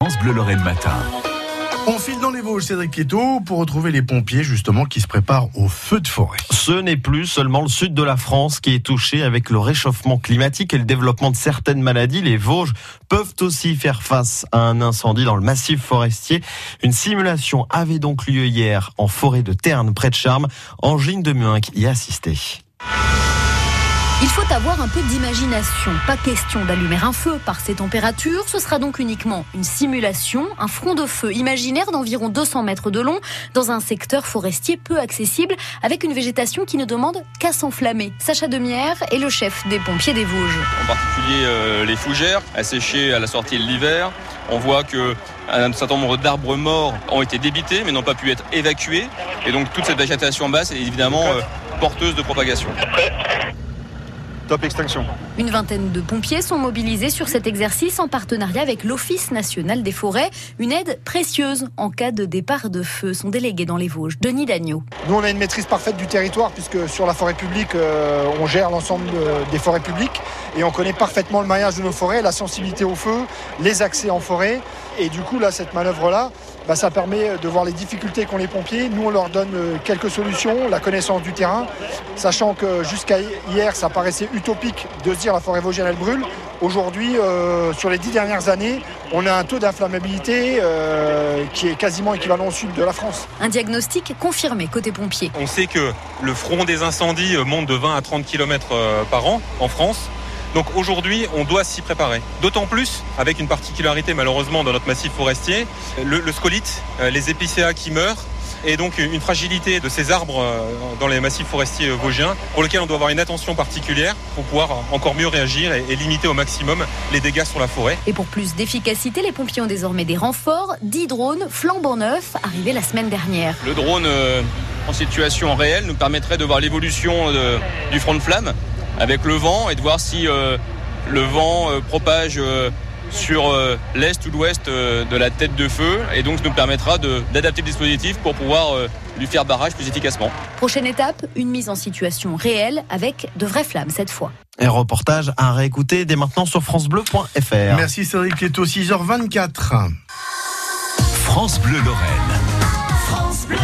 France Bleu Lorraine Matin. On file dans les Vosges, Cédric Piéto, pour retrouver les pompiers justement qui se préparent au feu de forêt. Ce n'est plus seulement le sud de la France qui est touché avec le réchauffement climatique et le développement de certaines maladies. Les Vosges peuvent aussi faire face à un incendie dans le massif forestier. Une simulation avait donc lieu hier en forêt de Terne, près de Charmes. Angine de Muinck y a assisté. Il faut avoir un peu d'imagination. Pas question d'allumer un feu par ces températures. Ce sera donc uniquement une simulation, un front de feu imaginaire d'environ 200 mètres de long dans un secteur forestier peu accessible avec une végétation qui ne demande qu'à s'enflammer. Sacha Demière est le chef des pompiers des Vosges. En particulier euh, les fougères asséchées à la sortie de l'hiver. On voit que un certain nombre d'arbres morts ont été débités mais n'ont pas pu être évacués. Et donc toute cette végétation basse est évidemment euh, porteuse de propagation. Top extinction. Une vingtaine de pompiers sont mobilisés sur cet exercice en partenariat avec l'Office national des forêts. Une aide précieuse en cas de départ de feu. Son délégué dans les Vosges, Denis Dagneau. Nous, on a une maîtrise parfaite du territoire puisque sur la forêt publique, euh, on gère l'ensemble de- des forêts publiques et on connaît parfaitement le maillage de nos forêts, la sensibilité au feu, les accès en forêt. Et du coup, là, cette manœuvre-là, bah, ça permet de voir les difficultés qu'ont les pompiers. Nous, on leur donne euh, quelques solutions, la connaissance du terrain, sachant que jusqu'à hier, ça paraissait utopique de se dire la forêt vosgienne, elle brûle. Aujourd'hui, euh, sur les dix dernières années, on a un taux d'inflammabilité euh, qui est quasiment équivalent au sud de la France. Un diagnostic confirmé côté pompiers. On sait que le front des incendies monte de 20 à 30 km par an en France. Donc aujourd'hui, on doit s'y préparer. D'autant plus avec une particularité malheureusement dans notre massif forestier, le, le scolite, euh, les épicéas qui meurent et donc une fragilité de ces arbres euh, dans les massifs forestiers vosgiens pour lesquels on doit avoir une attention particulière pour pouvoir encore mieux réagir et, limiter au maximum les dégâts sur la forêt. Et pour plus d'efficacité, les pompiers ont désormais des renforts, 10 drones flambant neufs arrivés la semaine dernière. Le drone euh, en situation réelle nous permettrait de voir l'évolution du front de flamme avec le vent et de voir si euh, le vent euh, propage euh, sur euh, l'est ou l'ouest euh, de la tête de feu et donc ça nous permettra de- d'adapter le dispositif pour pouvoir euh, lui faire barrage plus efficacement. Prochaine étape, une mise en situation réelle avec de vraies flammes cette fois. Un reportage à réécouter dès maintenant sur francebleu.fr. Merci Cédric Piéto, 6h24. France Bleu Lorraine. France Bleu.